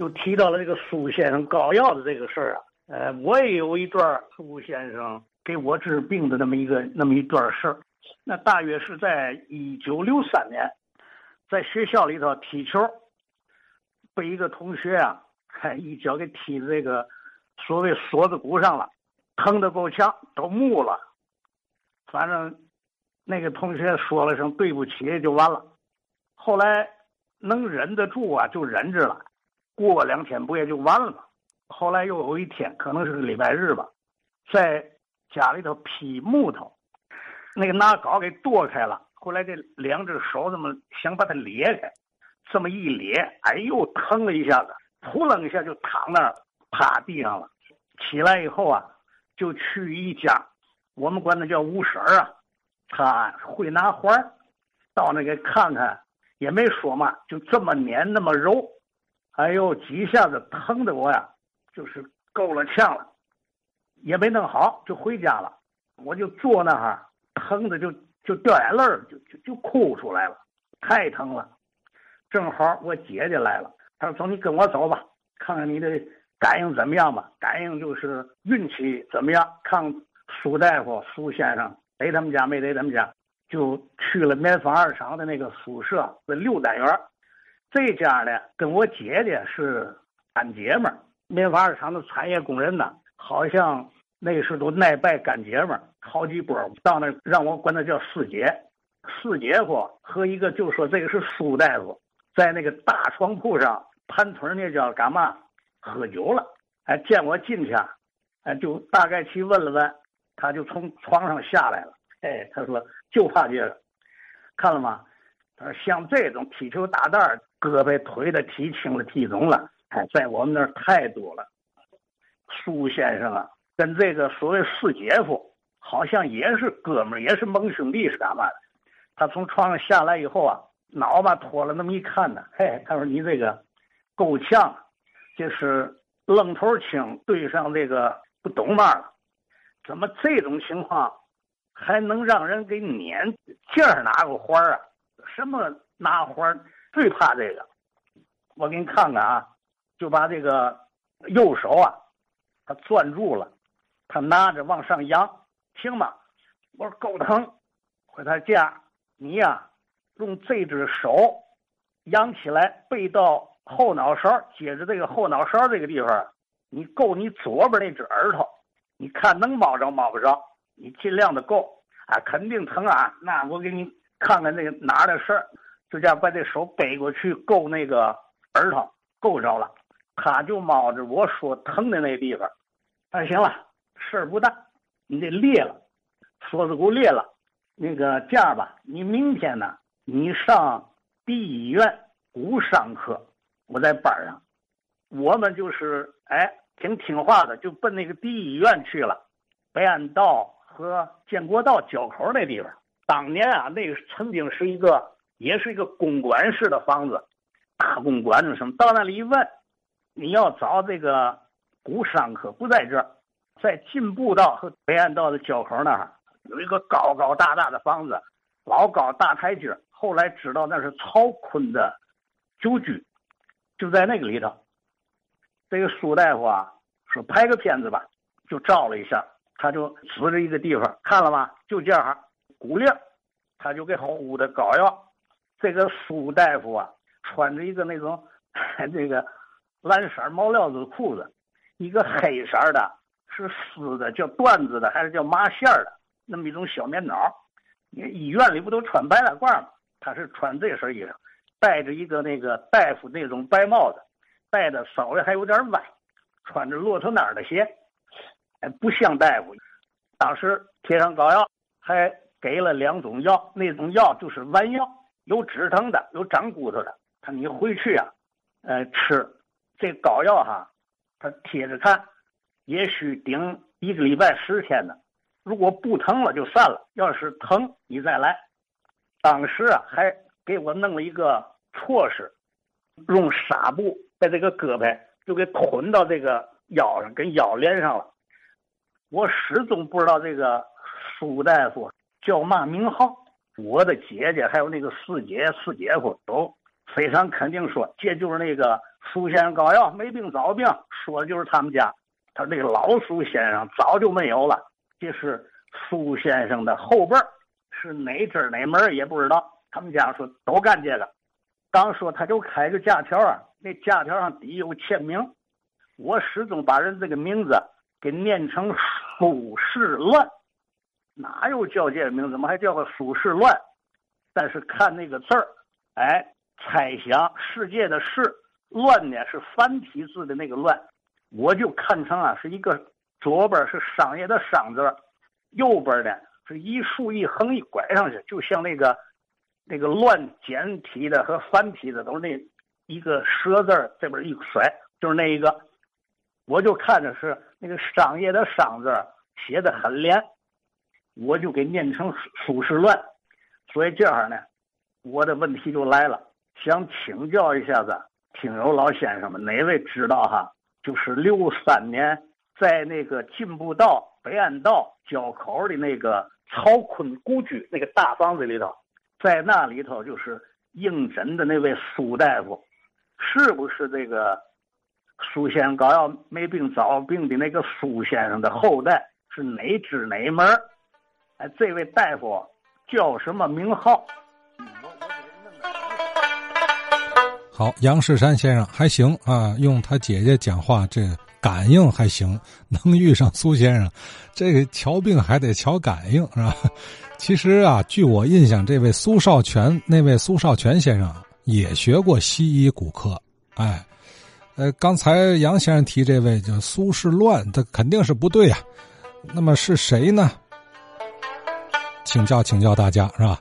又提到了这个苏先生膏药的这个事儿啊。呃，我也有一段苏先生给我治病的那么一个那么一段事儿。那大约是在一九六三年，在学校里头踢球，被一个同学啊，一脚给踢这个所谓锁子骨上了，疼得够呛，都木了。反正那个同学说了声对不起就完了。后来能忍得住啊，就忍着了。过两天不也就完了吗？后来又有一天，可能是个礼拜日吧，在家里头劈木头。那个拿镐给剁开了，后来这两只手这么想把它裂开，这么一裂，哎呦，疼了一下子，扑棱一下就躺那儿趴地上了。起来以后啊，就去一家，我们管那叫吴婶儿啊，他会拿环儿，到那个看看，也没说嘛，就这么捻那么揉，哎呦，几下子疼的我呀，就是够了呛了，也没弄好，就回家了。我就坐那哈。疼的就就掉眼泪儿，就就就哭出来了，太疼了。正好我姐姐来了，她说：“走，你跟我走吧，看看你的感应怎么样吧。感应就是运气怎么样？看苏大夫、苏先生来他们家没来他们家，就去了棉纺二厂的那个宿舍，是六单元。这家呢，跟我姐姐是干姐们儿，棉纺二厂的产业工人呢，好像。”那时候都耐拜干姐们儿好几波，到那让我管他叫四姐，四姐夫和一个就说这个是苏大夫，在那个大床铺上盘腿那叫干嘛？喝酒了。哎，见我进去，哎，就大概去问了问，他就从床上下来了。哎，他说就怕这个，看了吗？他说像这种踢球大蛋儿，胳膊腿的踢青了踢肿了，哎，在我们那儿太多了。苏先生啊。跟这个所谓四姐夫好像也是哥们儿，也是盟兄弟，是干嘛的？他从床上下来以后啊，脑把脱了，那么一看呢，嘿，他说你这个够呛，就是愣头青对上这个不懂嘛了，怎么这种情况还能让人给撵？劲儿拿个环儿啊？什么拿环？最怕这个，我给你看看啊，就把这个右手啊，他攥住了。他拿着往上扬，行吗？我说够疼。回他家，你呀，用这只手扬起来，背到后脑勺，接着这个后脑勺这个地方，你够你左边那只耳朵，你看能摸着摸不着？你尽量的够啊，肯定疼啊。那我给你看看那个哪的事儿，就这样把这手背过去够那个耳朵，够着了，他就摸着我说疼的那地方。他说行了。事儿不大，你这裂了，锁子骨裂了，那个这样吧，你明天呢，你上第一医院骨伤科，我在班上，我们就是哎挺听话的，就奔那个第一医院去了，北安道和建国道交口那地方。当年啊，那个曾经是一个，也是一个公馆式的房子，大公馆子什么，到那里一问，你要找这个骨伤科，不在这儿。在进步道和北安道的交口那儿有一个高高大大的房子，老高大台阶后来知道那是曹锟的旧居，就在那个里头。这个苏大夫啊说拍个片子吧，就照了一下，他就指着一个地方，看了吗？就这样，骨裂，他就给敷的膏药。这个苏大夫啊，穿着一个那种 这个蓝色毛料子裤子，一个黑色的。是丝的，叫缎子的，还是叫麻线的？那么一种小棉袄。医院里不都穿白大褂吗？他是穿这身衣裳，戴着一个那个大夫那种白帽子，戴的稍微还有点歪，穿着骆驼奶的鞋，哎，不像大夫。当时贴上膏药，还给了两种药，那种药就是丸药，有止疼的，有长骨头的。他你回去啊，呃，吃这膏药哈，他贴着看。也许顶一个礼拜十天呢，如果不疼了就散了，要是疼你再来。当时啊，还给我弄了一个措施，用纱布把这个胳膊就给捆到这个腰上，跟腰连上了。我始终不知道这个苏大夫叫嘛名号。我的姐姐还有那个四姐四姐夫都非常肯定说，这就是那个苏先生膏药没病找病，说的就是他们家。他说那个老苏先生早就没有了，这是苏先生的后辈是哪支哪门也不知道。他们家说都干这个。当说他就开个假条啊，那假条上底有签名，我始终把人这个名字给念成苏轼乱，哪有叫这个名字？怎么还叫个苏轼乱？但是看那个字儿，哎，猜想世界的“世”乱呢是繁体字的那个乱，我就看成啊是一个左边是商业的“商”字，右边呢是一竖一横一拐上去，就像那个。那个乱简体的和繁体的都是那一个蛇字这边一甩就是那一个，我就看着是那个商业的商字写的很连，我就给念成苏轼乱，所以这样呢，我的问题就来了，想请教一下子听友老先生们，哪位知道哈？就是六三年在那个进步道北安道交口的那个曹锟故居那个大房子里头。在那里头就是应诊的那位苏大夫，是不是这个苏先生膏药没病找病的那个苏先生的后代？是哪支哪门？哎，这位大夫叫什么名号？好，杨世山先生还行啊，用他姐姐讲话，这感应还行，能遇上苏先生，这个瞧病还得瞧感应，是吧？其实啊，据我印象，这位苏少全，那位苏少全先生也学过西医骨科。哎，呃，刚才杨先生提这位叫苏轼乱，他肯定是不对啊。那么是谁呢？请教请教大家，是吧？